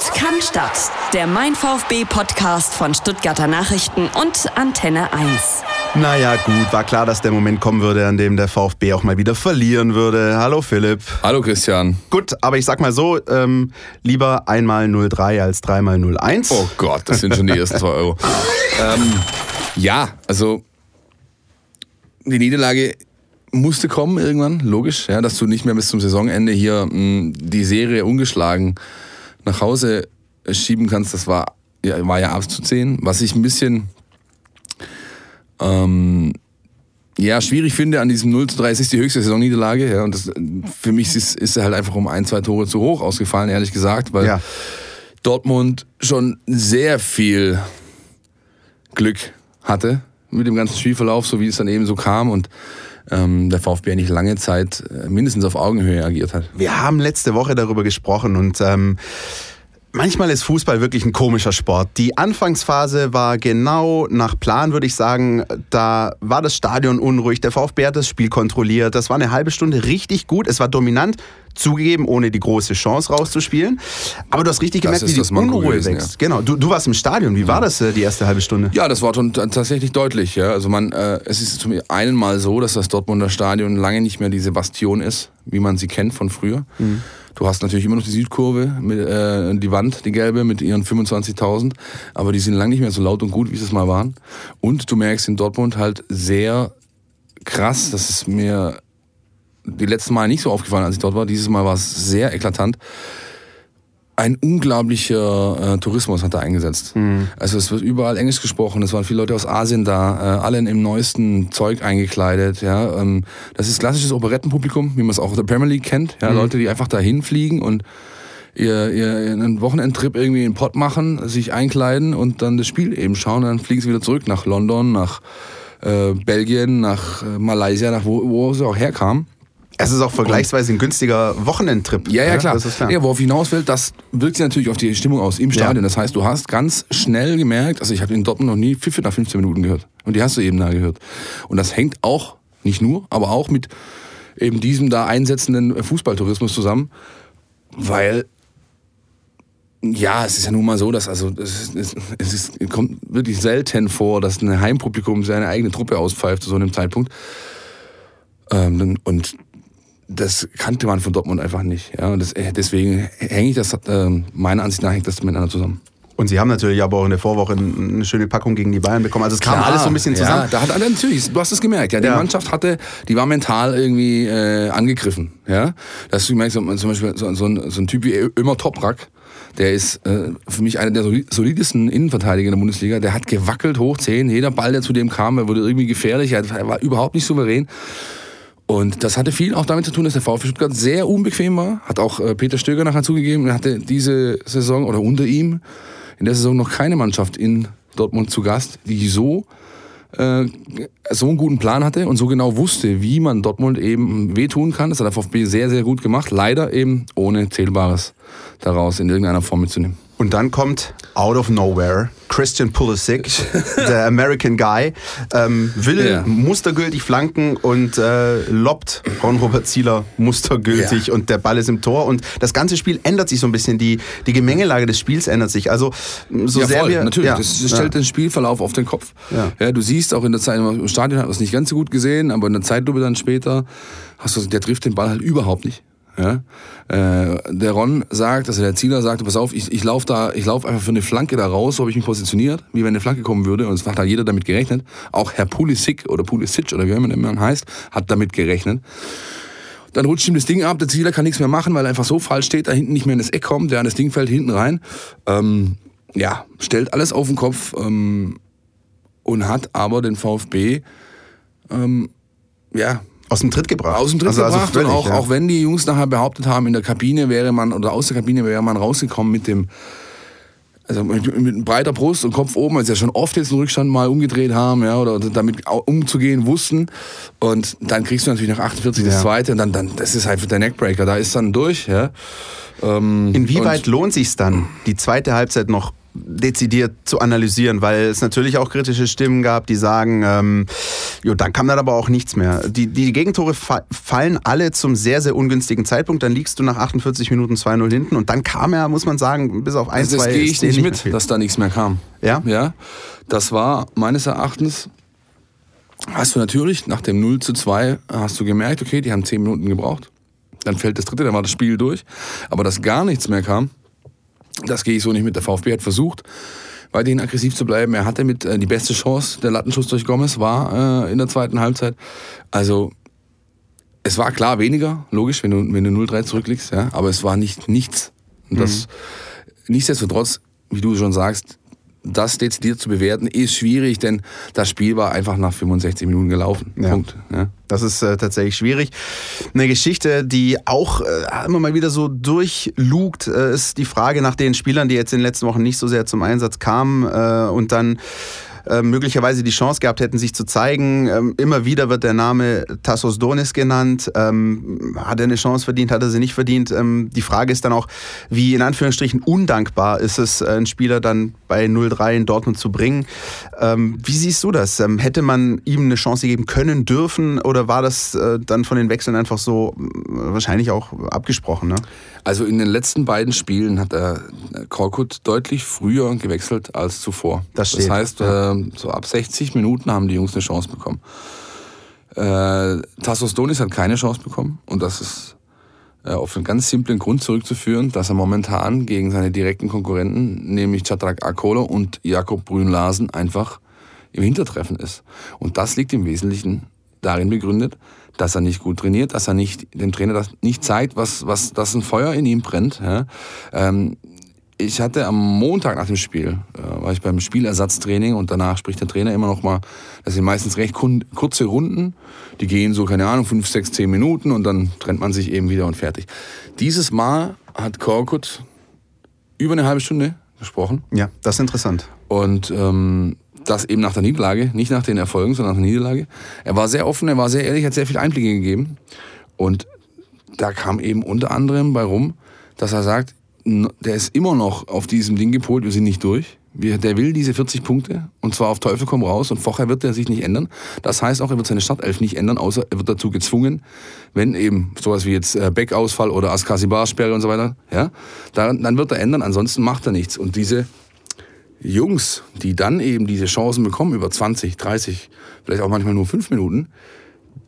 Sport kann Stadt. Der Mein VfB Podcast von Stuttgarter Nachrichten und Antenne 1. Naja, gut, war klar, dass der Moment kommen würde, an dem der VfB auch mal wieder verlieren würde. Hallo Philipp. Hallo Christian. Gut, aber ich sag mal so, ähm, lieber einmal 03 als dreimal 01. Oh Gott, das sind schon die ersten zwei Euro. ähm, ja, also die Niederlage musste kommen irgendwann, logisch, ja, dass du nicht mehr bis zum Saisonende hier mh, die Serie ungeschlagen nach Hause schieben kannst. Das war ja, war ja abzusehen. Was ich ein bisschen ähm, ja, schwierig finde an diesem 0 zu 3, es ist die höchste Saisonniederlage. Ja, und das, für mich ist, ist er halt einfach um ein, zwei Tore zu hoch ausgefallen, ehrlich gesagt, weil Ja. Dortmund schon sehr viel Glück hatte mit dem ganzen Spielverlauf, so wie es dann eben so kam und ähm, der VfB nicht lange Zeit äh, mindestens auf Augenhöhe agiert hat. Wir haben letzte Woche darüber gesprochen und ähm, manchmal ist Fußball wirklich ein komischer Sport. Die Anfangsphase war genau nach Plan, würde ich sagen. Da war das Stadion unruhig. Der VfB hat das Spiel kontrolliert. Das war eine halbe Stunde richtig gut. Es war dominant. Zugegeben, ohne die große Chance rauszuspielen. Aber du hast richtig gemerkt, wie die Unruhe gewesen, wächst. Genau. Du, du warst im Stadion. Wie war das äh, die erste halbe Stunde? Ja, das war schon tatsächlich deutlich. Ja. Also man, äh, es ist zum einen mal so, dass das Dortmunder Stadion lange nicht mehr diese Bastion ist, wie man sie kennt von früher. Du hast natürlich immer noch die Südkurve, mit, äh, die Wand, die gelbe mit ihren 25.000, aber die sind lange nicht mehr so laut und gut, wie sie es mal waren. Und du merkst in Dortmund halt sehr krass, das ist mir die letzten Mal nicht so aufgefallen, als ich dort war. Dieses Mal war es sehr eklatant ein unglaublicher äh, Tourismus hat da eingesetzt. Also es wird überall Englisch gesprochen, es waren viele Leute aus Asien da, äh, alle im neuesten Zeug eingekleidet. Ja, ähm, das ist klassisches Operettenpublikum, wie man es auch aus der Premier League kennt. Ja, Leute, die einfach dahin fliegen und ihr, ihr einen Wochenendtrip irgendwie in den Pott machen, sich einkleiden und dann das Spiel eben schauen. Dann fliegen sie wieder zurück nach London, nach äh, Belgien, nach äh, Malaysia, nach wo, wo sie auch herkamen. Es ist auch vergleichsweise ein günstiger Wochenendtrip. Ja, ja, klar. Das ist klar. Ja, worauf hinaus will, das wirkt sich natürlich auf die Stimmung aus im Stadion. Das heißt, du hast ganz schnell gemerkt, also ich habe in Dortmund noch nie Pfiffe nach 15 Minuten gehört. Und die hast du eben da gehört. Und das hängt auch, nicht nur, aber auch mit eben diesem da einsetzenden Fußballtourismus zusammen, weil ja, es ist ja nun mal so, dass also es, ist, es ist, kommt wirklich selten vor, dass ein Heimpublikum seine eigene Truppe auspfeift zu so einem Zeitpunkt. Ähm, und das kannte man von Dortmund einfach nicht. Ja, und das, äh, deswegen hänge ich das, ähm, meiner Ansicht nach hängt das miteinander zusammen. Und sie haben natürlich aber auch in der Vorwoche eine schöne Packung gegen die Bayern bekommen. Also es kam Klar, alles so ein bisschen zusammen. Ja, da hat also natürlich, du hast es gemerkt, ja, die Ja. Mannschaft hatte, die war mental irgendwie äh, angegriffen, ja. Das du merkst, so- zum Beispiel so, so, ein, so ein Typ wie Ömer Toprak, der ist äh, für mich einer der soli- solidesten Innenverteidiger in der Bundesliga. Der hat gewackelt hoch 10, jeder Ball, der zu dem kam, er wurde irgendwie gefährlich, er war überhaupt nicht souverän. Und das hatte viel auch damit zu tun, dass der VfB Stuttgart sehr unbequem war. Hat auch äh, Peter Stöger nachher zugegeben. Er hatte diese Saison oder unter ihm in der Saison noch keine Mannschaft in Dortmund zu Gast, die so äh, so einen guten Plan hatte und so genau wusste, wie man Dortmund eben wehtun kann. Das hat der VfB sehr, sehr gut gemacht. Leider eben ohne Zählbares daraus in irgendeiner Form mitzunehmen. Und dann kommt out of nowhere Christian Pulisic, der American Guy, ähm, will Ja. mustergültig flanken und äh, lobt Ron-Robert Zieler mustergültig Ja. und der Ball ist im Tor und das ganze Spiel ändert sich so ein bisschen, die, die Gemengelage des Spiels ändert sich. Also so ja, sehr voll, wir... natürlich. Das stellt den Spielverlauf auf den Kopf. Ja. du siehst auch in der Zeit, im Stadion hat man es nicht ganz so gut gesehen, aber in der Zeitlupe dann später, hast du, der trifft den Ball halt überhaupt nicht. Ja? Äh, der Ron sagt, also der Zieler sagt, pass auf, ich, ich laufe da, ich laufe einfach für eine Flanke da raus, so habe ich mich positioniert, wie wenn eine Flanke kommen würde. Und es hat da jeder damit gerechnet. Auch Herr Pulisic oder Pulisic oder wie immer der Mann heißt, hat damit gerechnet. Dann rutscht ihm das Ding ab, der Zieler kann nichts mehr machen, weil er einfach so falsch steht, da hinten nicht mehr in das Eck kommt, der an das Ding fällt hinten rein. Ähm, ja, stellt alles auf den Kopf ähm, und hat aber den VfB ähm, ja, Aus dem Tritt gebracht. aus dem Tritt Also- also gebracht. völlig, und auch, ja. auch wenn die Jungs nachher behauptet haben, in der Kabine wäre man, oder aus der Kabine wäre man rausgekommen mit dem, also mit, mit breiter Brust und Kopf oben, als sie ja schon oft jetzt den Rückstand mal umgedreht haben, ja, oder damit umzugehen wussten. Und dann kriegst du natürlich nach 48 Ja. das zweite und dann, dann, das ist halt der Neckbreaker, da ist dann durch, ja. Ähm, Inwieweit lohnt sich dann, die zweite Halbzeit noch dezidiert zu analysieren, weil es natürlich auch kritische Stimmen gab, die sagen, ähm, jo, dann kam dann aber auch nichts mehr. Die, die Gegentore fa fallen alle zum sehr, sehr ungünstigen Zeitpunkt. Dann liegst du nach 48 Minuten 2-0 hinten und dann kam er, muss man sagen, bis auf ein, also das gehe ich Szenen nicht nicht mit, dass da nichts mehr kam. Ja? Ja. Das war meines Erachtens, hast du natürlich nach dem 0 zu 2 hast du gemerkt, okay, die haben 10 Minuten gebraucht. Dann fällt das dritte, dann war das Spiel durch. Aber dass gar nichts mehr kam, das gehe ich so nicht mit. Der VfB hat versucht, weiterhin aggressiv zu bleiben. Er hatte mit äh, die beste Chance, der Lattenschuss durch Gomez war äh, in der zweiten Halbzeit. Also es war klar weniger, logisch, wenn du, wenn du 0-3 zurückliegst, ja, aber es war nicht nichts. Und das, nichtsdestotrotz, wie du schon sagst, das dezidiert zu bewerten, ist schwierig, denn das Spiel war einfach nach 65 Minuten gelaufen. Ja. Punkt. Ja. Das ist äh, tatsächlich schwierig. Eine Geschichte, die auch äh, immer mal wieder so durchlugt, äh, ist die Frage nach den Spielern, die jetzt in den letzten Wochen nicht so sehr zum Einsatz kamen äh, und dann äh, möglicherweise die Chance gehabt hätten, sich zu zeigen. Ähm, immer wieder wird der Name Tassos Donis genannt. Ähm, hat er eine Chance verdient, hat er sie nicht verdient? Ähm, die Frage ist dann auch, wie in Anführungsstrichen undankbar ist es, äh, einen Spieler dann bei 0-3 in Dortmund zu bringen. Ähm, wie siehst du das? Ähm, hätte man ihm eine Chance geben können, dürfen oder war das äh, dann von den Wechseln einfach so äh, wahrscheinlich auch abgesprochen? Ne? Also in den letzten beiden Spielen hat er Korkut deutlich früher gewechselt als zuvor. Das steht, heißt, ja. So ab 60 Minuten haben die Jungs eine Chance bekommen. Äh, Tassos Donis hat keine Chance bekommen und das ist äh, auf einen ganz simplen Grund zurückzuführen, dass er momentan gegen seine direkten Konkurrenten, nämlich Chatrak Akolo und Jakob Brün-Larsen, einfach im Hintertreffen ist. Und das liegt im Wesentlichen darin begründet, dass er nicht gut trainiert, dass er nicht dem Trainer das nicht zeigt, was, was, dass ein Feuer in ihm brennt. Ja. Ähm, ich hatte am Montag nach dem Spiel, äh, war ich beim Spielersatztraining und danach spricht der Trainer immer noch mal, das sind meistens recht kurze Runden, die gehen so, keine Ahnung, fünf, sechs, zehn Minuten und dann trennt man sich eben wieder und fertig. Dieses Mal hat Korkut über eine halbe Stunde gesprochen Ja, das ist interessant. und ähm, das eben nach der Niederlage, nicht nach den Erfolgen, sondern nach der Niederlage. Er war sehr offen, er war sehr ehrlich, hat sehr viel Einblicke gegeben. Und da kam eben unter anderem bei rum, dass er sagt, der ist immer noch auf diesem Ding gepolt, wir sind nicht durch. Wir, der will diese 40 Punkte und zwar auf Teufel komm raus und vorher wird er sich nicht ändern. Das heißt auch, er wird seine Startelf nicht ändern, außer er wird dazu gezwungen, wenn eben sowas wie jetzt äh, Beckausfall oder Askasibar-Sperre und so weiter, ja, dann, dann wird er ändern, ansonsten macht er nichts. Und diese Jungs, die dann eben diese Chancen bekommen über 20, 30, vielleicht auch manchmal nur 5 Minuten,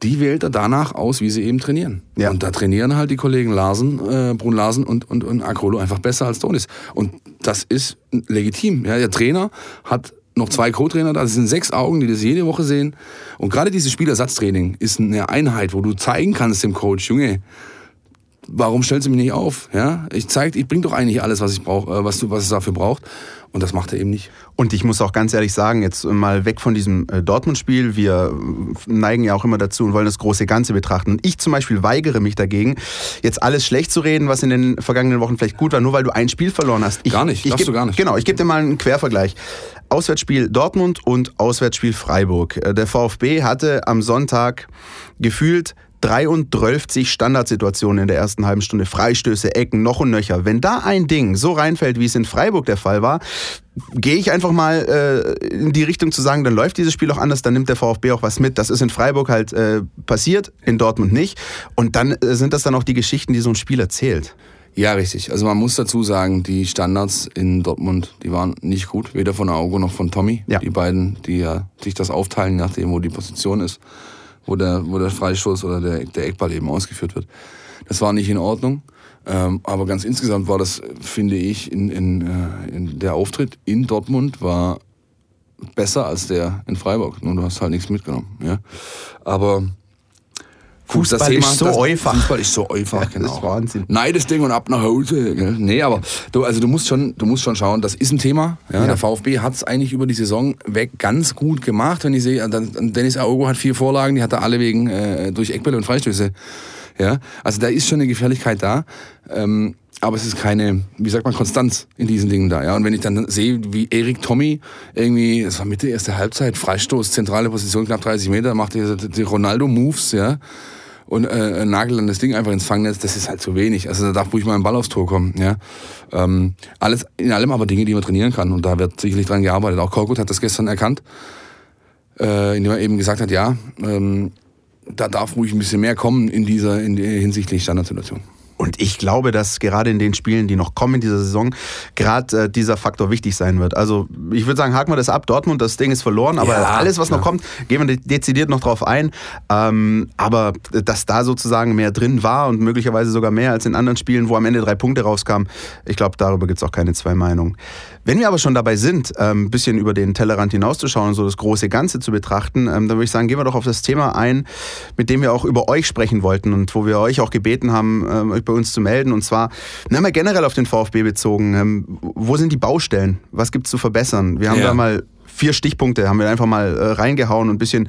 die wählt er danach aus, wie sie eben trainieren. Ja. Und da trainieren halt die Kollegen Larsen, äh, Brun Larsen und, und, und Akrolo einfach besser als Donis. Und das ist legitim. Ja, der Trainer hat noch zwei Co-Trainer da, das sind sechs Augen, die das jede Woche sehen. Und gerade dieses Spielersatztraining ist eine Einheit, wo du zeigen kannst dem Coach, Junge, warum stellst du mich nicht auf? Ja, ich zeig, ich bring doch eigentlich alles, was ich brauche, äh, was du, was es dafür braucht. Und das macht er eben nicht. Und ich muss auch ganz ehrlich sagen, jetzt mal weg von diesem äh, Dortmund-Spiel. Wir äh, neigen ja auch immer dazu und wollen das große Ganze betrachten. Und ich zum Beispiel weigere mich dagegen, jetzt alles schlecht zu reden, was in den vergangenen Wochen vielleicht gut war, nur weil du ein Spiel verloren hast. Ich, Gar nicht, ich geb, du gar nicht. Genau, ich gebe dir mal einen Quervergleich. Auswärtsspiel Dortmund und Auswärtsspiel Freiburg. Der VfB hatte am Sonntag gefühlt 33 Standardsituationen in der ersten halben Stunde, Freistöße, Ecken, noch und nöcher. Wenn da ein Ding so reinfällt, wie es in Freiburg der Fall war, gehe ich einfach mal äh, in die Richtung zu sagen, dann läuft dieses Spiel auch anders, dann nimmt der VfB auch was mit. Das ist in Freiburg halt äh, passiert, in Dortmund nicht. Und dann äh, sind das dann auch die Geschichten, die so ein Spiel erzählt. Ja, richtig. Also man muss dazu sagen, die Standards in Dortmund, die waren nicht gut, weder von Augo noch von Tommy. Ja. Die beiden, die ja sich das aufteilen, je nachdem, wo die Position ist, wo der, wo der Freistoß oder der, der Eckball eben ausgeführt wird. Das war nicht in Ordnung. Ähm, aber ganz insgesamt war das, finde ich, in, in, äh, in der Auftritt in Dortmund war besser als der in Freiburg. Nur du hast halt nichts mitgenommen. Ja. Aber Fußball ist so das, einfach. Fußball ist so einfach, Ja, das genau. ist Wahnsinn. Nein, das Ding und ab nach Hause. Gell? Nee, aber du, also du musst schon, du musst schon schauen, das ist ein Thema. Ja? Ja. Der VfB hat es eigentlich über die Saison weg ganz gut gemacht. Wenn ich sehe, Dennis Aogo hat vier Vorlagen, die hat er alle wegen äh, durch Eckbälle und Freistöße. Ja? Also da ist schon eine Gefährlichkeit da. Ähm, aber es ist keine, wie sagt man, Konstanz in diesen Dingen da. Ja? Und wenn ich dann sehe, wie Erik Tommy irgendwie, es war Mitte erste Halbzeit, Freistoß, zentrale Position, knapp 30 Meter, macht die, die Ronaldo-Moves, ja. Und äh, nagelt dann das Ding einfach ins Fangnetz, das ist halt zu wenig. Also da darf ruhig mal ein Ball aufs Tor kommen. Ja? Ähm, alles, in allem aber Dinge, die man trainieren kann und da wird sicherlich dran gearbeitet. Auch Korkut hat das gestern erkannt, äh, indem er eben gesagt hat, ja, ähm, da darf ruhig ein bisschen mehr kommen in dieser in, hinsichtlich Standardsituation. Und ich glaube, dass gerade in den Spielen, die noch kommen in dieser Saison, gerade äh, dieser Faktor wichtig sein wird. Also ich würde sagen, haken wir das ab. Dortmund, das Ding ist verloren, aber ja, alles, was ja. noch kommt, gehen wir dezidiert noch drauf ein. Ähm, aber dass da sozusagen mehr drin war und möglicherweise sogar mehr als in anderen Spielen, wo am Ende drei Punkte rauskamen, ich glaube, darüber gibt es auch keine zwei Meinungen. Wenn wir aber schon dabei sind, ein ähm, bisschen über den Tellerrand hinauszuschauen und so das große Ganze zu betrachten, ähm, dann würde ich sagen, gehen wir doch auf das Thema ein, mit dem wir auch über euch sprechen wollten und wo wir euch auch gebeten haben, ähm, euch bei uns zu melden. Und zwar, wir haben ja generell auf den VfB bezogen. Wo sind die Baustellen? Was gibt es zu verbessern? Wir haben ja. da mal vier Stichpunkte haben wir einfach mal äh, reingehauen und ein bisschen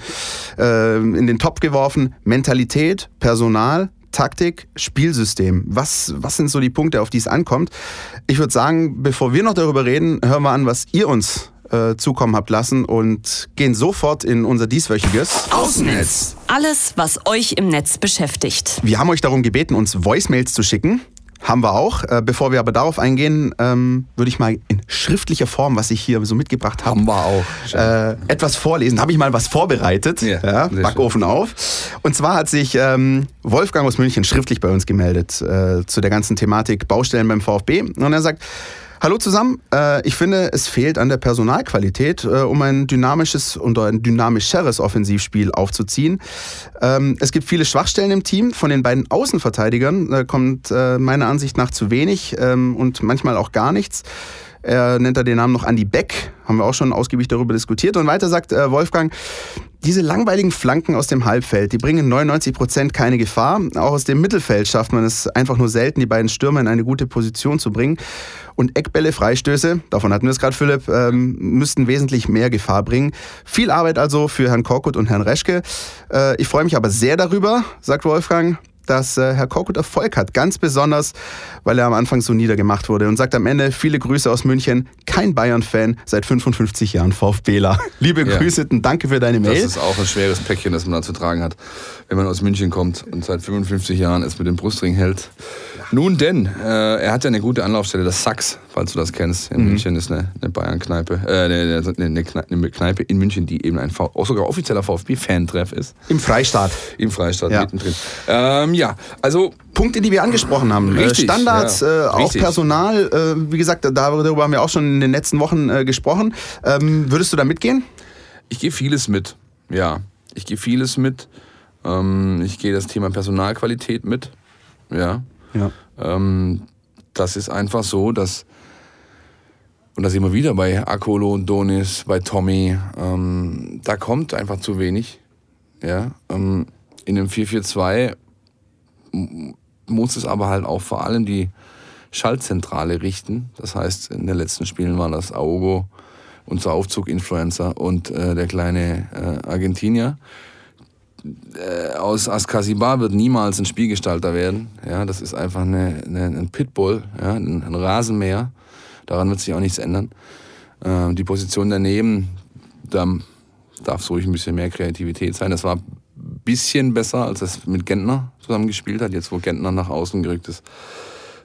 äh, in den Topf geworfen. Mentalität, Personal, Taktik, Spielsystem. Was, was sind so die Punkte, auf die es ankommt? Ich würde sagen, bevor wir noch darüber reden, hören wir an, was ihr uns äh, zukommen habt lassen und gehen sofort in unser dieswöchiges Außennetz. Alles, was euch im Netz beschäftigt. Wir haben euch darum gebeten, uns Voicemails zu schicken. Haben wir auch. Äh, bevor wir aber darauf eingehen, ähm, würde ich mal in schriftlicher Form, was ich hier so mitgebracht habe, haben wir auch. Äh, etwas vorlesen. Habe ich mal was vorbereitet. Ja, ja Backofen schön. auf. Und zwar hat sich ähm, Wolfgang aus München schriftlich bei uns gemeldet äh, zu der ganzen Thematik Baustellen beim VfB. Und er sagt, Hallo zusammen. Äh, ich finde, es fehlt an der Personalqualität, äh, um ein dynamisches und ein dynamischeres Offensivspiel aufzuziehen. Ähm, es gibt viele Schwachstellen im Team. Von den beiden Außenverteidigern äh, kommt meiner Ansicht nach zu wenig ähm, und manchmal auch gar nichts. Er nennt da den Namen noch Andy Beck, haben wir auch schon ausgiebig darüber diskutiert. Und weiter sagt Wolfgang, diese langweiligen Flanken aus dem Halbfeld, die bringen 99 Prozent keine Gefahr. Auch aus dem Mittelfeld schafft man es einfach nur selten, die beiden Stürmer in eine gute Position zu bringen. Und Eckbälle, Freistöße, davon hatten wir es gerade, Philipp, ähm, müssten wesentlich mehr Gefahr bringen. Viel Arbeit also für Herrn Korkut und Herrn Reschke. Äh, ich freue mich aber sehr darüber, sagt Wolfgang, dass äh, Herr Korkut Erfolg hat. Ganz besonders, weil er am Anfang so niedergemacht wurde. Und sagt am Ende, viele Grüße aus München. Kein Bayern-Fan, seit 55 Jahren VfBler. Liebe ja. Grüße und danke für deine Mail. Das ist auch ein schweres Päckchen, das man da zu tragen hat, wenn man aus München kommt und seit 55 Jahren es mit dem Brustring hält. Nun denn, äh, er hat ja eine gute Anlaufstelle, das Sachs, falls du das kennst. In mhm. München ist eine, eine Bayern-Kneipe, äh, eine, eine, eine, Kneipe in München, die eben ein auch sogar offizieller VfB-Fan-Treff ist. Im Freistaat. Im Freistaat, ja. mittendrin. Ähm, ja, also Punkte, die wir angesprochen haben. Äh, Richtig, Standards, ja. äh, auch Richtig. Personal. Äh, wie gesagt, darüber haben wir auch schon in den letzten Wochen äh, gesprochen. Ähm, würdest du da mitgehen? Ich gehe vieles mit, ja. Ich gehe vieles mit. Ähm, ich gehe das Thema Personalqualität mit, ja. Ja. Ähm, das ist einfach so, dass, und da sehen wir wieder bei Akolo und Donis, bei Tommy, ähm, da kommt einfach zu wenig. Ja, ähm, in dem 442 muss es aber halt auch vor allem die Schaltzentrale richten. Das heißt, in den letzten Spielen war das Aogo, unser Aufzug-Influencer und äh, der kleine äh, Argentinier äh, aus Askasibar wird niemals ein Spielgestalter werden. Ja, das ist einfach eine, eine, ein Pitbull, ja, ein, ein, Rasenmäher. Daran wird sich auch nichts ändern. Äh, die Position daneben, da darf es ruhig ein bisschen mehr Kreativität sein. Das war ein bisschen besser, als es mit Gentner zusammen gespielt hat, jetzt wo Gentner nach außen gerückt ist.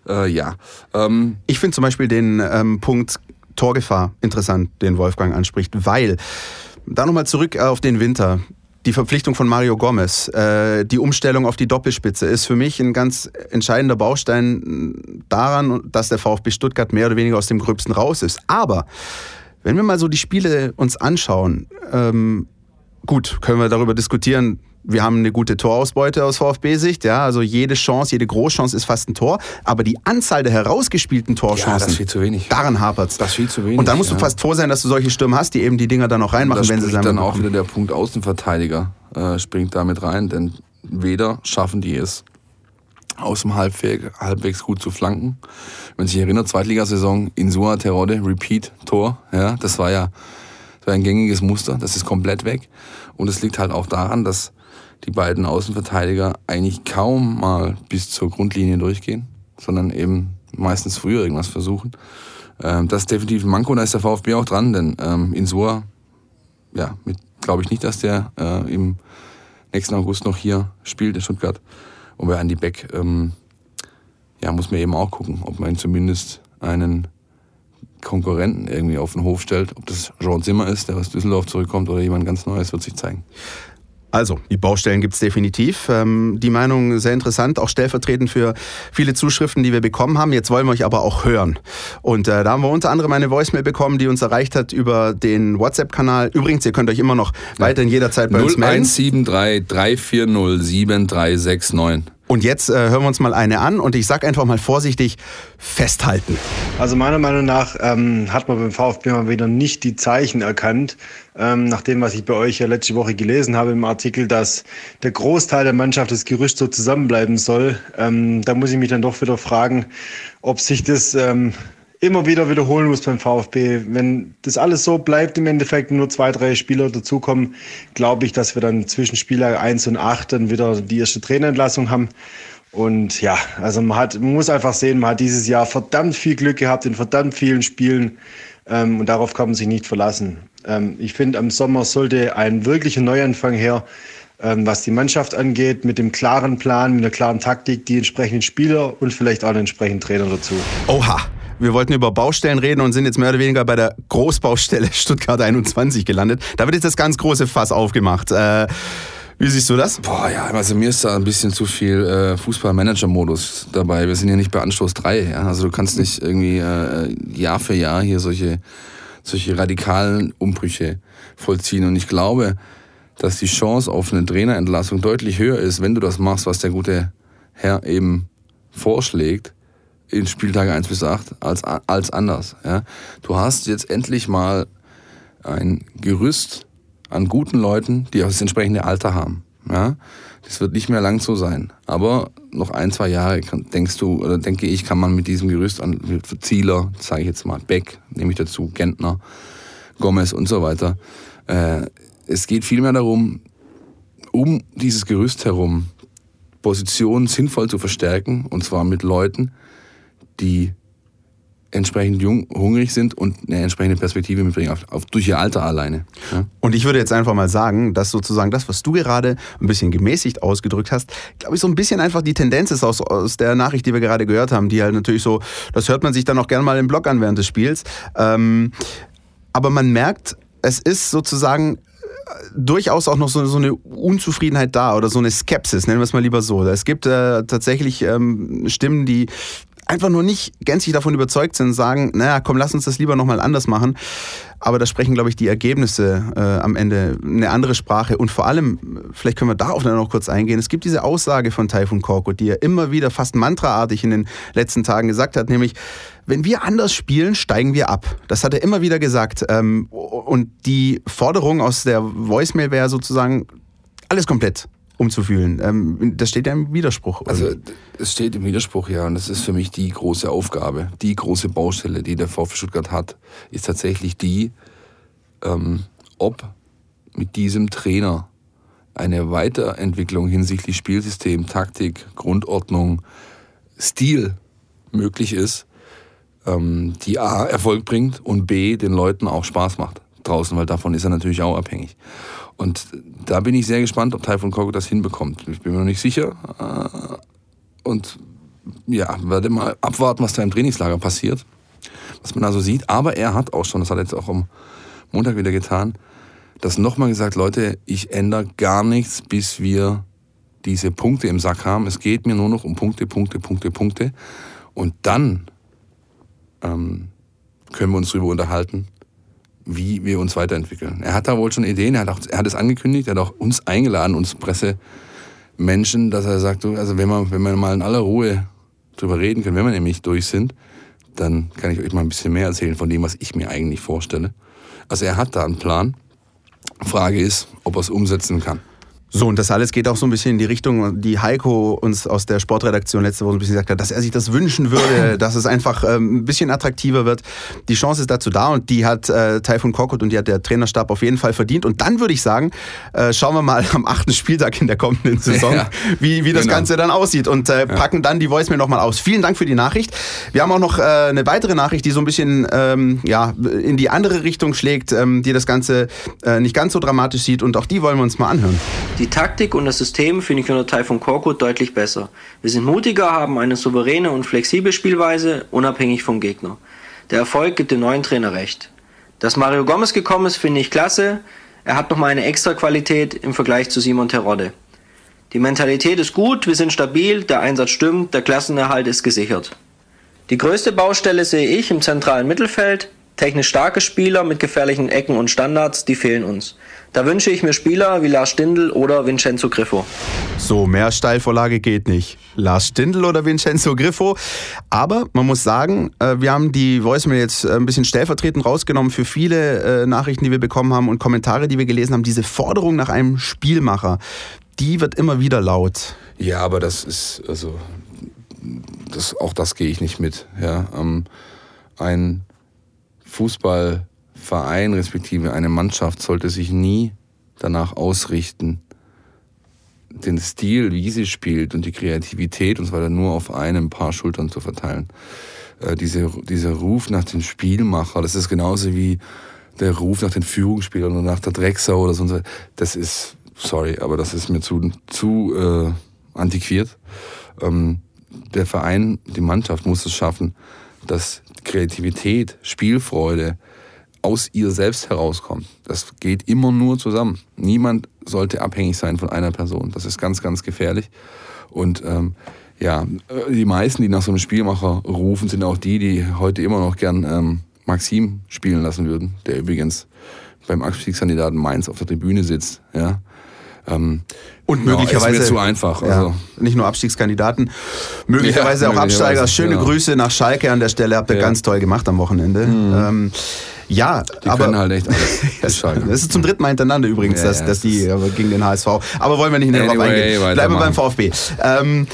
Äh, ja. Ähm, ich finde zum Beispiel den ähm, Punkt Torgefahr interessant, den Wolfgang anspricht, weil da nochmal zurück auf den Winter die Verpflichtung von Mario Gomez, äh, die Umstellung auf die Doppelspitze ist für mich ein ganz entscheidender Baustein daran, dass der VfB Stuttgart mehr oder weniger aus dem Gröbsten raus ist. Aber wenn wir mal so die Spiele uns anschauen, ähm, gut, können wir darüber diskutieren, wir haben eine gute Torausbeute aus VfB-Sicht, ja, also jede Chance, jede Großchance ist fast ein Tor, aber die Anzahl der herausgespielten Torchancen, ja, das ist viel zu wenig. daran hapert es. Das ist viel zu wenig. Und dann musst ja. du fast froh sein, dass du solche Stürme hast, die eben die Dinger dann auch reinmachen, wenn sie dann dann auch wieder der Punkt Außenverteidiger äh, springt damit rein, denn weder schaffen die es, aus dem Halbweg, halbwegs gut zu flanken. Wenn sich erinnert, Zweitligasaison, Insua, Terodde, Repeat, Tor, ja, das war ja das war ein gängiges Muster, das ist komplett weg. Und es liegt halt auch daran, dass die beiden Außenverteidiger eigentlich kaum mal bis zur Grundlinie durchgehen, sondern eben meistens früher irgendwas versuchen. Ähm, das ist definitiv ein Manko, da ist der VfB auch dran, denn ähm, Insua, ja, glaube ich nicht, dass der äh, im nächsten August noch hier spielt in Stuttgart. Und bei Andy Beck, ähm, ja, muss man eben auch gucken, ob man zumindest einen Konkurrenten irgendwie auf den Hof stellt. Ob das Jean Zimmer ist, der aus Düsseldorf zurückkommt oder jemand ganz Neues, wird sich zeigen. Also, die Baustellen gibt es definitiv. Ähm, die Meinung sehr interessant, auch stellvertretend für viele Zuschriften, die wir bekommen haben. Jetzt wollen wir euch aber auch hören. Und äh, da haben wir unter anderem eine Voicemail bekommen, die uns erreicht hat über den WhatsApp-Kanal. Übrigens, ihr könnt euch immer noch weiterhin jederzeit bei uns melden. 0173 340 7369. Und jetzt äh, hören wir uns mal eine an und ich sag einfach mal vorsichtig, festhalten. Also meiner Meinung nach ähm, hat man beim VfB mal wieder nicht die Zeichen erkannt, ähm, nach dem, was ich bei euch ja letzte Woche gelesen habe im Artikel, dass der Großteil der Mannschaft das Gerücht so zusammenbleiben soll. Ähm, da muss ich mich dann doch wieder fragen, ob sich das ähm, immer wieder wiederholen muss beim VfB. Wenn das alles so bleibt, im Endeffekt nur zwei, drei Spieler dazukommen, glaube ich, dass wir dann zwischen Spieler 1 und 8 dann wieder die erste Trainerentlassung haben. Und ja, also man hat, man muss einfach sehen, man hat dieses Jahr verdammt viel Glück gehabt in verdammt vielen Spielen. Ähm, und darauf kann man sich nicht verlassen. Ähm, ich finde, am Sommer sollte ein wirklicher Neuanfang her, ähm, was die Mannschaft angeht, mit dem klaren Plan, mit einer klaren Taktik, die entsprechenden Spieler und vielleicht auch einen entsprechenden Trainer dazu. Oha, wir wollten über Baustellen reden und sind jetzt mehr oder weniger bei der Großbaustelle Stuttgart 21 gelandet. Da wird jetzt das ganz große Fass aufgemacht. Äh, wie siehst du das? Boah, ja, also mir ist da ein bisschen zu viel äh, Fußball-Manager-Modus dabei. Wir sind ja nicht bei Anstoß 3. Ja? Also du kannst nicht irgendwie äh, Jahr für Jahr hier solche, solche radikalen Umbrüche vollziehen. Und ich glaube, dass die Chance auf eine Trainerentlassung deutlich höher ist, wenn du das machst, was der gute Herr eben vorschlägt, in Spieltage 1 bis 8 als, als anders. Ja. Du hast jetzt endlich mal ein Gerüst an guten Leuten, die auch das entsprechende Alter haben. Ja. Das wird nicht mehr lang so sein. Aber noch ein, zwei Jahre denkst du, oder denke ich, kann man mit diesem Gerüst an Zieler, sage ich jetzt mal, Beck, nehme ich dazu, Gentner, Gomez und so weiter. Äh, es geht vielmehr darum, um dieses Gerüst herum Positionen sinnvoll zu verstärken, und zwar mit Leuten, die entsprechend jung, hungrig sind und eine entsprechende Perspektive mitbringen, auf, auf durch ihr Alter alleine. Ja? Und ich würde jetzt einfach mal sagen, dass sozusagen das, was du gerade ein bisschen gemäßigt ausgedrückt hast, glaube ich, so ein bisschen einfach die Tendenz ist aus, aus der Nachricht, die wir gerade gehört haben, die halt natürlich so, das hört man sich dann auch gerne mal im Blog an während des Spiels. Ähm, aber man merkt, es ist sozusagen äh, durchaus auch noch so, so, eine Unzufriedenheit da oder so eine Skepsis, nennen wir es mal lieber so. Es gibt äh, tatsächlich ähm, Stimmen, die einfach nur nicht gänzlich davon überzeugt sind, sagen, naja, komm, lass uns das lieber nochmal anders machen. Aber da sprechen, glaube ich, die Ergebnisse äh, am Ende eine andere Sprache. Und vor allem, vielleicht können wir darauf noch kurz eingehen, es gibt diese Aussage von Taifun Korkut, die er immer wieder fast mantraartig in den letzten Tagen gesagt hat, nämlich, wenn wir anders spielen, steigen wir ab. Das hat er immer wieder gesagt. Ähm, und die Forderung aus der Voicemail wäre sozusagen alles komplett umzufühlen. Ähm, das steht ja im Widerspruch. Also es steht im Widerspruch, ja, und das ist für mich die große Aufgabe, die große Baustelle, die der VfB Stuttgart hat, ist tatsächlich die, ähm, ob mit diesem Trainer eine Weiterentwicklung hinsichtlich Spielsystem, Taktik, Grundordnung, Stil möglich ist, ähm, die A Erfolg bringt und B den Leuten auch Spaß macht draußen, weil davon ist er natürlich auch abhängig. Und da bin ich sehr gespannt, ob Taifun Korkut das hinbekommt. Ich bin mir noch nicht sicher. Äh, und ja, werde mal abwarten, was da im Trainingslager passiert, was man da so sieht. Aber er hat auch schon, das hat er jetzt auch am Montag wieder getan, das nochmal gesagt, Leute, ich ändere gar nichts, bis wir diese Punkte im Sack haben. Es geht mir nur noch um Punkte, Punkte, Punkte, Punkte. Und dann ähm, können wir uns darüber unterhalten, wie wir uns weiterentwickeln. Er hat da wohl schon Ideen, er hat, auch, er hat es angekündigt, er hat auch uns eingeladen, uns Pressemenschen, dass er sagt, also wenn wir, wenn wir mal in aller Ruhe drüber reden können, wenn wir nämlich durch sind, dann kann ich euch mal ein bisschen mehr erzählen von dem, was ich mir eigentlich vorstelle. Also er hat da einen Plan. Frage ist, ob er es umsetzen kann. So, und das alles geht auch so ein bisschen in die Richtung, die Heiko uns aus der Sportredaktion letzte Woche ein bisschen gesagt hat, dass er sich das wünschen würde, dass es einfach ähm, ein bisschen attraktiver wird. Die Chance ist dazu da und die hat äh, Taifun Korkut und die hat der Trainerstab auf jeden Fall verdient. Und dann würde ich sagen, äh, schauen wir mal am achten Spieltag in der kommenden Saison, ja, wie, wie das genau. Ganze dann aussieht und äh, packen dann die Voice mir nochmal aus. Vielen Dank für die Nachricht. Wir haben auch noch äh, eine weitere Nachricht, die so ein bisschen ähm, ja, in die andere Richtung schlägt, ähm, die das Ganze äh, nicht ganz so dramatisch sieht und auch die wollen wir uns mal anhören. Die Taktik und das System finde ich unter Taifun Korkut deutlich besser. Wir sind mutiger, haben eine souveräne und flexible Spielweise, unabhängig vom Gegner. Der Erfolg gibt dem neuen Trainer recht. Dass Mario Gomez gekommen ist, finde ich klasse. Er hat nochmal eine extra Qualität im Vergleich zu Simon Terodde. Die Mentalität ist gut, wir sind stabil, der Einsatz stimmt, der Klassenerhalt ist gesichert. Die größte Baustelle sehe ich im zentralen Mittelfeld. Technisch starke Spieler mit gefährlichen Ecken und Standards, die fehlen uns. Da wünsche ich mir Spieler wie Lars Stindl oder Vincenzo Griffo. So, mehr Steilvorlage geht nicht. Lars Stindl oder Vincenzo Griffo. Aber man muss sagen, äh, wir haben die Voicemail jetzt äh, ein bisschen stellvertretend rausgenommen für viele äh, Nachrichten, die wir bekommen haben und Kommentare, die wir gelesen haben. Diese Forderung nach einem Spielmacher, die wird immer wieder laut. Ja, aber das ist, also, das, auch das gehe ich nicht mit. Ja, ähm, ein Fußballverein respektive eine Mannschaft sollte sich nie danach ausrichten, den Stil, wie sie spielt und die Kreativität und so weiter nur auf einem Paar Schultern zu verteilen. Äh, diese, dieser Ruf nach dem Spielmacher, das ist genauso wie der Ruf nach den Führungsspielern oder nach der Drecksau oder so. Das ist, sorry, aber das ist mir zu, zu äh, antiquiert. Ähm, der Verein, die Mannschaft muss es schaffen, dass Kreativität, Spielfreude aus ihr selbst herauskommt. Das geht immer nur zusammen. Niemand sollte abhängig sein von einer Person. Das ist ganz, ganz gefährlich. Und ähm, ja, die meisten, die nach so einem Spielmacher rufen, sind auch die, die heute immer noch gern ähm, Maxim spielen lassen würden, der übrigens beim Abstiegskandidaten Mainz auf der Tribüne sitzt. Ja. Ähm, und möglicherweise ja, ist mir zu einfach. Ja, also. Nicht nur Abstiegskandidaten, möglicherweise ja, auch Absteiger. Schöne genau. Grüße nach Schalke an der Stelle, habt ihr ganz toll gemacht am Wochenende. Mhm. Ähm, ja, die aber können halt echt alles. das ist zum dritten Mal hintereinander übrigens, dass, dass die gegen den HSV. Aber wollen wir nicht näher anyway, drauf eingehen. Bleiben wir beim VfB. Ähm,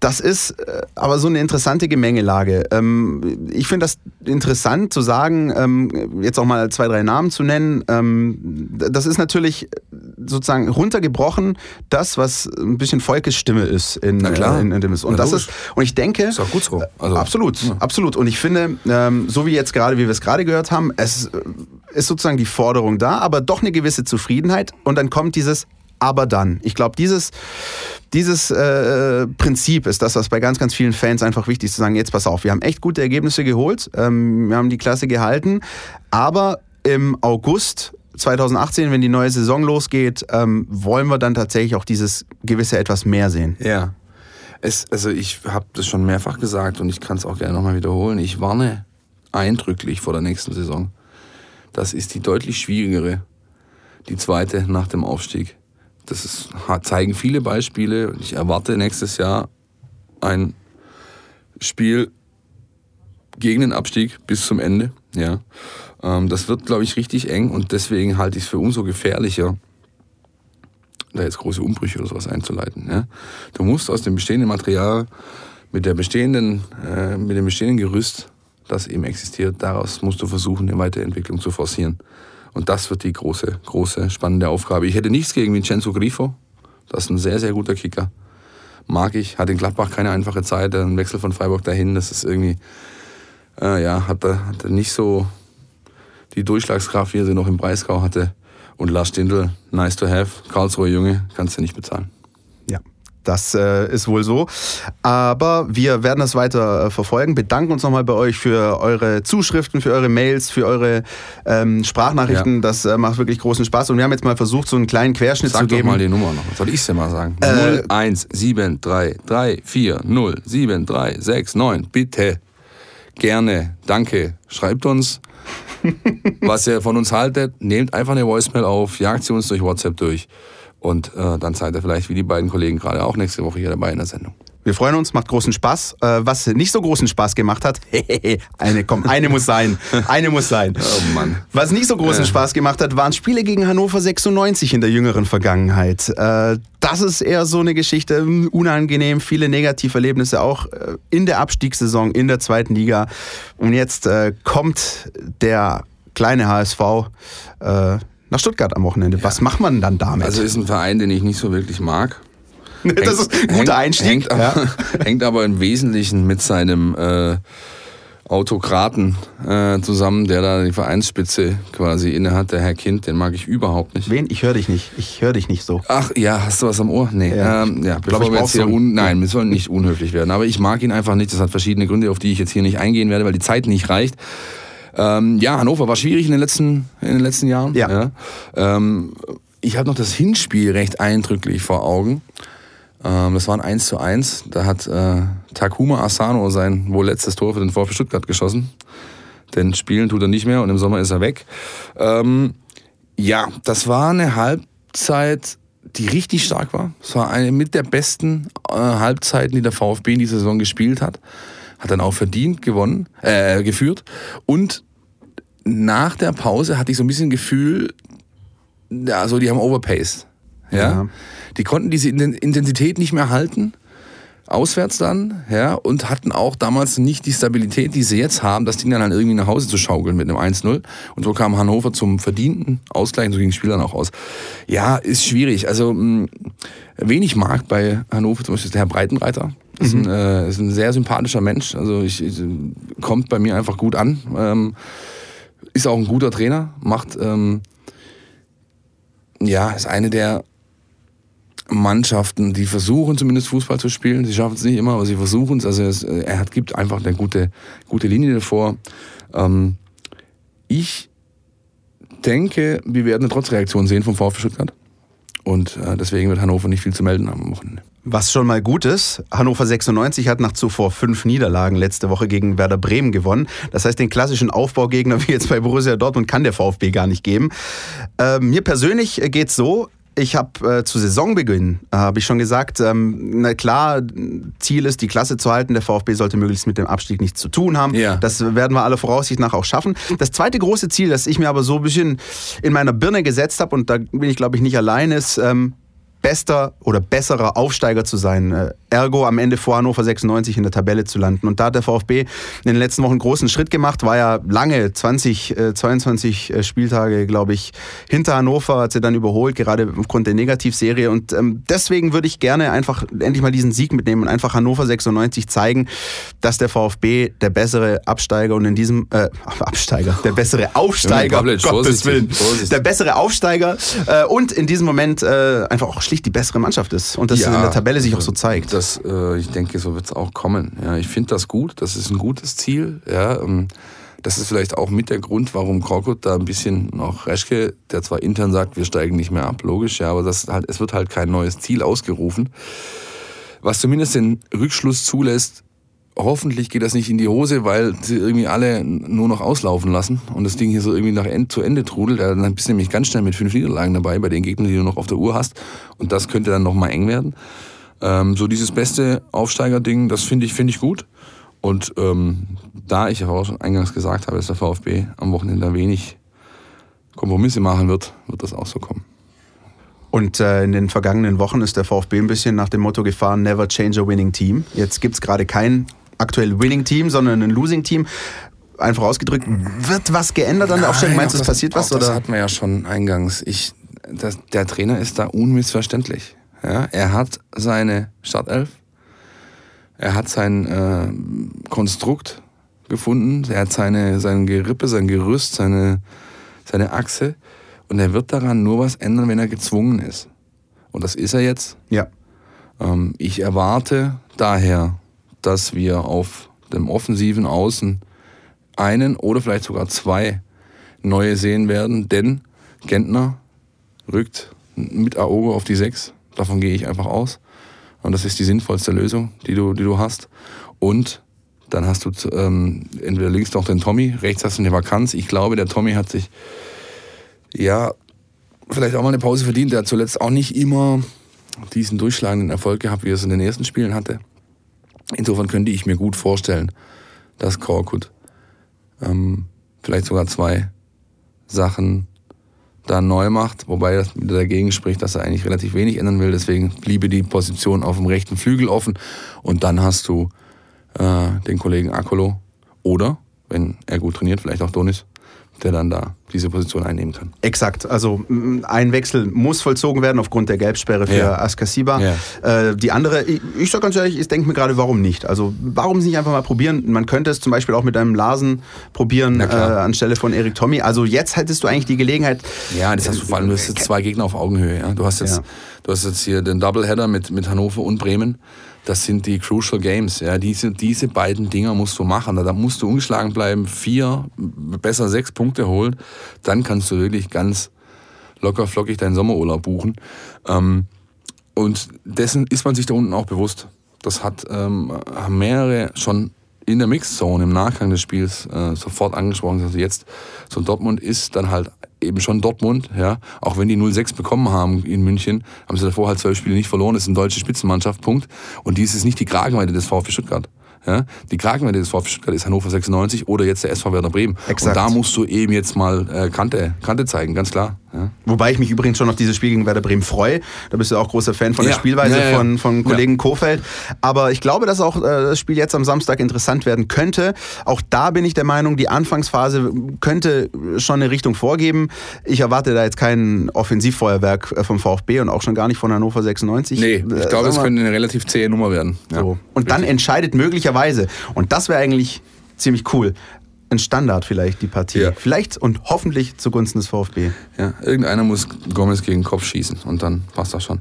das ist äh, aber so eine interessante Gemengelage. Ähm, ich finde das interessant zu sagen, ähm, jetzt auch mal zwei, drei Namen zu nennen. Ähm, das ist natürlich sozusagen runtergebrochen, das, was ein bisschen Volkes Stimme ist in, klar. in, in dem Und das ist, und ich denke. Ist auch gut so. Also, absolut, ja. absolut. Und ich finde, so wie jetzt gerade, wie wir es gerade gehört haben, es äh, ist sozusagen die Forderung da, aber doch eine gewisse Zufriedenheit. Und dann kommt dieses aber dann. Ich glaube, dieses, dieses äh, Prinzip ist das, was bei ganz, ganz vielen Fans einfach wichtig ist, zu sagen, jetzt pass auf, wir haben echt gute Ergebnisse geholt, ähm, wir haben die Klasse gehalten, aber im August 2018, wenn die neue Saison losgeht, ähm, wollen wir dann tatsächlich auch dieses gewisse etwas mehr sehen. Ja. Es, also ich habe das schon mehrfach gesagt und ich kann es auch gerne nochmal wiederholen. Ich warne eindrücklich vor der nächsten Saison. Das ist die deutlich schwierigere, die zweite nach dem Aufstieg. Das ist, zeigen viele Beispiele. Ich erwarte nächstes Jahr ein Spiel gegen den Abstieg bis zum Ende. Ja. Ähm, das wird, glaube ich, richtig eng und deswegen halte ich es für umso gefährlicher, da jetzt große Umbrüche oder sowas einzuleiten. Ja. Du musst aus dem bestehenden Material mit, der bestehenden, äh, mit dem bestehenden Gerüst, das eben existiert, daraus musst du versuchen, eine Weiterentwicklung zu forcieren. Und das wird die große, große, spannende Aufgabe. Ich hätte nichts gegen Vincenzo Grifo. Das ist ein sehr, sehr guter Kicker. Mag ich. Hat in Gladbach keine einfache Zeit. Ein Wechsel von Freiburg dahin, das ist irgendwie, äh, ja, hat er, hat er nicht so die Durchschlagskraft, wie er sie noch im Breisgau hatte. Und Lars Stindl, nice to have. Karlsruhe Junge, kannst du nicht bezahlen. Das äh, ist wohl so. Aber wir werden das weiter äh, verfolgen. Bedanken uns nochmal bei euch für eure Zuschriften, für eure Mails, für eure ähm, Sprachnachrichten. Ja. Das äh, macht wirklich großen Spaß. Und wir haben jetzt mal versucht, so einen kleinen Querschnitt Sag zu geben. Sag mal die Nummer noch. Soll ich es dir mal sagen? Äh, 01733407369. Bitte. Gerne. Danke. Schreibt uns, was ihr von uns haltet. Nehmt einfach eine Voicemail auf, jagt sie uns durch WhatsApp durch. Und äh, dann seid ihr vielleicht wie die beiden Kollegen gerade auch nächste Woche hier dabei in der Sendung. Wir freuen uns, macht großen Spaß. Äh, was nicht so großen Spaß gemacht hat, eine, komm, eine muss sein. Eine muss sein. Oh Mann. Was nicht so großen. Spaß gemacht hat, waren Spiele gegen Hannover 96 in der jüngeren Vergangenheit. Äh, das ist eher so eine Geschichte, hm, unangenehm, viele Negativerlebnisse auch äh, in der Abstiegssaison in der zweiten Liga. Und jetzt kommt der kleine HSV nach Stuttgart am Wochenende. Was macht man dann damit? Also ist ein Verein, den ich nicht so wirklich mag. das ist ein guter Einstieg. Hängt, ja. aber, hängt aber im Wesentlichen mit seinem äh, Autokraten äh, zusammen, der da die Vereinsspitze quasi innehat, der Herr Kind, den mag ich überhaupt nicht. Wen? Ich höre dich nicht. Ich höre dich nicht so. Ach ja, hast du was am Ohr? Nee. Ja, ähm, ja bevor glaub, wir jetzt hier so un Nein, wir sollen nicht unhöflich werden. Aber ich mag ihn einfach nicht. Das hat verschiedene Gründe, auf die ich jetzt hier nicht eingehen werde, weil die Zeit nicht reicht. Ähm, ja, Hannover war schwierig in den letzten, in den letzten Jahren. Ja. Ähm, ich habe noch das Hinspiel recht eindrücklich vor Augen. Ähm, das war ein 1 zu 1. Da hat äh, Takuma Asano sein wohl letztes Tor für den VfB Stuttgart geschossen. Denn spielen tut er nicht mehr und im Sommer ist er weg. Ähm, ja, das war eine Halbzeit, die richtig stark war. Es war eine mit der besten äh, Halbzeiten, die der VfB in dieser Saison gespielt hat. Hat dann auch verdient gewonnen, äh, geführt. Und nach der Pause hatte ich so ein bisschen Gefühl, ja, so die haben overpaced. Ja? Ja. Die konnten diese Inten- Intensität nicht mehr halten. Auswärts dann, ja, und hatten auch damals nicht die Stabilität, die sie jetzt haben, das Ding dann halt irgendwie nach Hause zu schaukeln mit einem 1-0. Und so kam Hannover zum verdienten Ausgleich und so ging das Spiel dann auch aus. Ja, ist schwierig. Also, mh, wen ich mag bei Hannover zum Beispiel ist der Herr Breitenreiter. Ist, ein, äh, ist ein sehr sympathischer Mensch. Also, ich, ich, kommt bei mir einfach gut an. Ähm, ist auch ein guter Trainer, macht, ähm, ja, ist eine der Mannschaften, die versuchen zumindest Fußball zu spielen. Sie schaffen es nicht immer, aber sie versuchen es. Also es, er hat, gibt einfach eine gute, gute Linie davor. Ähm, ich denke, wir werden eine Trotzreaktion sehen vom VfB Stuttgart. Und äh, deswegen wird Hannover nicht viel zu melden am Wochenende. Was schon mal gut ist, Hannover 96 hat nach zuvor fünf Niederlagen letzte Woche gegen Werder Bremen gewonnen. Das heißt, den klassischen Aufbaugegner wie jetzt bei Borussia Dortmund kann der VfB gar nicht geben. Äh, mir persönlich äh, geht's so. Ich habe äh, zu Saisonbeginn, äh, habe ich schon gesagt, ähm, na klar, Ziel ist, die Klasse zu halten. Der VfB sollte möglichst mit dem Abstieg nichts zu tun haben. Ja. Das werden wir alle Voraussicht nach auch schaffen. Das zweite große Ziel, das ich mir aber so ein bisschen in meiner Birne gesetzt habe, und da bin ich, glaube ich, nicht allein, ist, ähm, bester oder besserer Aufsteiger zu sein. Äh, ergo am Ende vor Hannover 96 in der Tabelle zu landen. Und da hat der VfB in den letzten Wochen einen großen Schritt gemacht, war ja lange, 20, äh, 22 äh, Spieltage, glaube ich, hinter Hannover, hat sie dann überholt, gerade aufgrund der Negativserie. Und ähm, deswegen würde ich gerne einfach endlich mal diesen Sieg mitnehmen und einfach Hannover 96 zeigen, dass der VfB der bessere Absteiger und in diesem, äh, Absteiger, der bessere Aufsteiger, Ja, Pavlic, Gottes Willen, der bessere Aufsteiger äh, und in diesem Moment äh, einfach auch schlicht die bessere Mannschaft ist und das in der Tabelle sich auch so zeigt. Das, äh, ich denke, so wird es auch kommen. Ja, ich finde das gut. Das ist ein gutes Ziel. Ja, ähm, das ist vielleicht auch mit der Grund, warum Korkut da ein bisschen noch Reschke, der zwar intern sagt, wir steigen nicht mehr ab, logisch, ja, aber das halt, es wird halt kein neues Ziel ausgerufen. Was zumindest den Rückschluss zulässt, hoffentlich geht das nicht in die Hose, weil sie irgendwie alle nur noch auslaufen lassen und das Ding hier so irgendwie nach End, zu Ende trudelt. Dann bist du nämlich ganz schnell mit fünf Niederlagen dabei bei den Gegnern, die du noch auf der Uhr hast. Und das könnte dann nochmal eng werden. Ähm, so dieses beste Aufsteiger-Ding, das finde ich, finde ich gut. Und ähm, da ich ja auch schon eingangs gesagt habe, dass der VfB am Wochenende wenig Kompromisse machen wird, wird das auch so kommen. Und äh, in den vergangenen Wochen ist der VfB ein bisschen nach dem Motto gefahren, never change a winning team. Jetzt gibt es gerade kein aktuell winning Team, sondern ein losing Team. Einfach ausgedrückt, wird was geändert an der Aufstellung? Meinst du, es passiert was? Auch das Oder? hatten wir ja schon eingangs. Ich, das, der Trainer ist da unmissverständlich. Ja, er hat seine Startelf, er hat sein äh, Konstrukt gefunden, er hat seine, sein Gerippe, sein Gerüst, seine, seine Achse und er wird daran nur was ändern, wenn er gezwungen ist. Und das ist er jetzt. Ja. Ähm, ich erwarte daher, dass wir auf dem offensiven Außen einen oder vielleicht sogar zwei neue sehen werden, denn Gentner rückt mit Aogo auf die Sechs. Davon gehe ich einfach aus. Und das ist die sinnvollste Lösung, die du, die du hast. Und dann hast du ähm, entweder links noch den Tommy, rechts hast du eine Vakanz. Ich glaube, der Tommy hat sich ja vielleicht auch mal eine Pause verdient. Der hat zuletzt auch nicht immer diesen durchschlagenden Erfolg gehabt, wie er es in den ersten Spielen hatte. Insofern könnte ich mir gut vorstellen, dass Korkut ähm, vielleicht sogar zwei Sachen da neu macht, wobei das wieder dagegen spricht, dass er eigentlich relativ wenig ändern will. Deswegen bliebe die Position auf dem rechten Flügel offen und dann hast du äh, den Kollegen Akolo oder wenn er gut trainiert, vielleicht auch Donis, der dann da diese Position einnehmen kann. Exakt. Also m, ein Wechsel muss vollzogen werden aufgrund der Gelbsperre für Ja. Askasiba. Ja. Äh, die andere, ich, ich sag ganz ehrlich, ich denke mir gerade, warum nicht? Also warum nicht einfach mal probieren? Man könnte es zum Beispiel auch mit einem Larsen probieren äh, anstelle von Erik Tommy. Also jetzt hättest du eigentlich die Gelegenheit. Ja, das hast du vor allem, du hast jetzt zwei Gegner auf Augenhöhe. Ja? Du, hast jetzt, Ja. du hast jetzt hier den Doubleheader mit, mit Hannover und Bremen. Das sind die Crucial Games. Ja? Diese, diese beiden Dinger musst du machen. Da musst du ungeschlagen bleiben, vier, besser sechs Punkte holen. Dann kannst du wirklich ganz locker flockig deinen Sommerurlaub buchen. Ähm, und dessen ist man sich da unten auch bewusst. Das hat ähm, haben mehrere schon in der Mixzone im Nachgang des Spiels äh, sofort angesprochen. Also jetzt so Dortmund ist dann halt eben schon Dortmund, ja. Auch wenn die 0-6 bekommen haben in München, haben sie davor halt zwölf Spiele nicht verloren. Das ist eine deutsche Spitzenmannschaft, Punkt. Und dies ist nicht die Kragenweite des VfB Stuttgart. Ja, die Kragenweite des VfB Stuttgart ist Hannover 96 oder jetzt der SV Werder Bremen. Exakt. Und da musst du eben jetzt mal äh, Kante, Kante zeigen, ganz klar. Ja. Wobei ich mich übrigens schon auf dieses Spiel gegen Werder Bremen freue. Da bist du auch großer Fan von der Ja. Spielweise Ja, von, von Kollegen Kofeld. Aber ich glaube, dass auch äh, das Spiel jetzt am Samstag interessant werden könnte. Auch da bin ich der Meinung, die Anfangsphase könnte schon eine Richtung vorgeben. Ich erwarte da jetzt kein Offensivfeuerwerk äh, vom VfB und auch schon gar nicht von Hannover 96. Nee, Äh, ich glaube, sagen es könnte eine relativ zähe Nummer werden. So. Und dann entscheidet möglicherweise, und das wäre eigentlich ziemlich cool, ein Standard vielleicht die Partie. Ja. Vielleicht und hoffentlich zugunsten des VfB. Ja, irgendeiner muss Gomez gegen den Kopf schießen und dann passt das schon.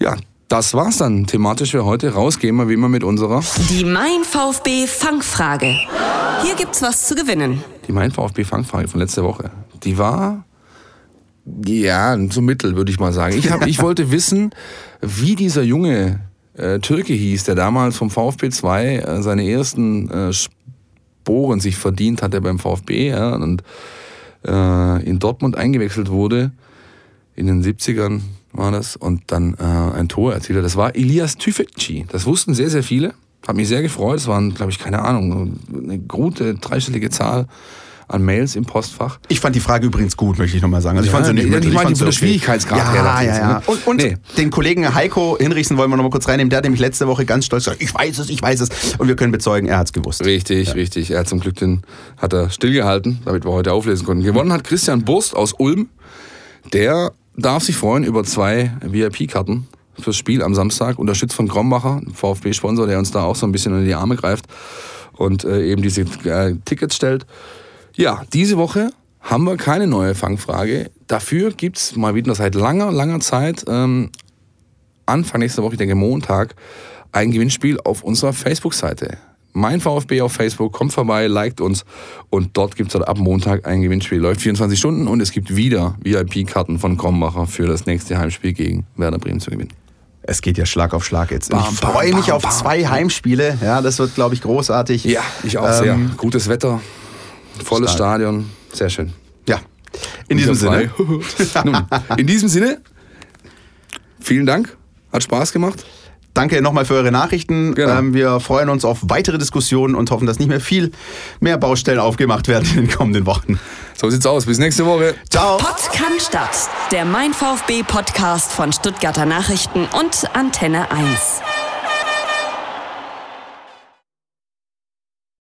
Ja, das war's dann thematisch für heute. Raus gehen wir wie immer mit unserer, Die Mein VfB Fangfrage. Hier gibt's was zu gewinnen. die Mein VfB Fangfrage von letzter Woche. Die war, ja, so mittel, würde ich mal sagen. Ich, hab, ich wollte wissen, wie dieser junge äh, Türke hieß, der damals vom VfB 2 äh, seine ersten äh, Sporen sich verdient hatte beim VfB ja, und äh, in Dortmund eingewechselt wurde. In den 70ern war das und dann äh, ein Tor erzielt hat. Das war Elias Tüfekci. Das wussten sehr, sehr viele. Hat mich sehr gefreut. Es waren, glaube ich, keine Ahnung, eine gute dreistellige Zahl an Mails im Postfach. Ich fand die Frage übrigens gut, möchte ich nochmal sagen. Also ich Ja, fand sie nicht nee, ich meine, von der Schwierigkeitsgrad ja, her, ja, ja. ne? Und, und Nee. den Kollegen Heiko Hinrichsen wollen wir noch mal kurz reinnehmen. Der hat nämlich letzte Woche ganz stolz gesagt, ich weiß es, ich weiß es. Und wir können bezeugen, er hat es gewusst. Richtig, richtig. Er hat zum Glück den, hat er stillgehalten, damit wir heute auflesen konnten. Gewonnen hat Christian Burst aus Ulm. Der darf sich freuen über zwei VIP-Karten fürs Spiel am Samstag, unterstützt von Krombacher, VfB-Sponsor, der uns da auch so ein bisschen in die Arme greift und äh, eben diese äh, Tickets stellt. Ja, diese Woche haben wir keine neue Fangfrage. Dafür gibt's mal wieder seit langer, langer Zeit, ähm, Anfang nächster Woche, ich denke Montag, ein Gewinnspiel auf unserer Facebook-Seite. Mein VfB auf Facebook, kommt vorbei, liked uns und dort gibt's dann ab Montag ein Gewinnspiel. Läuft 24 Stunden und es gibt wieder VIP-Karten von Krombacher für das nächste Heimspiel gegen Werder Bremen zu gewinnen. Es geht ja Schlag auf Schlag jetzt. Bam, ich freue mich bam, auf bam, zwei. Heimspiele. Ja, das wird, glaube ich, großartig. Ja, ich auch Ähm, sehr. Gutes Wetter, volles Stark. Stadion, sehr schön. Ja. In diesem Sinne. Nun, in diesem Sinne, vielen Dank, hat Spaß gemacht. Danke nochmal für eure Nachrichten. Genau. Ähm, wir freuen uns auf weitere Diskussionen und hoffen, dass nicht mehr viel mehr Baustellen aufgemacht werden in den kommenden Wochen. So sieht's aus. Bis nächste Woche. Ciao. Pott kann Stadt. Der Mein VfB Podcast von Stuttgarter Nachrichten und Antenne 1.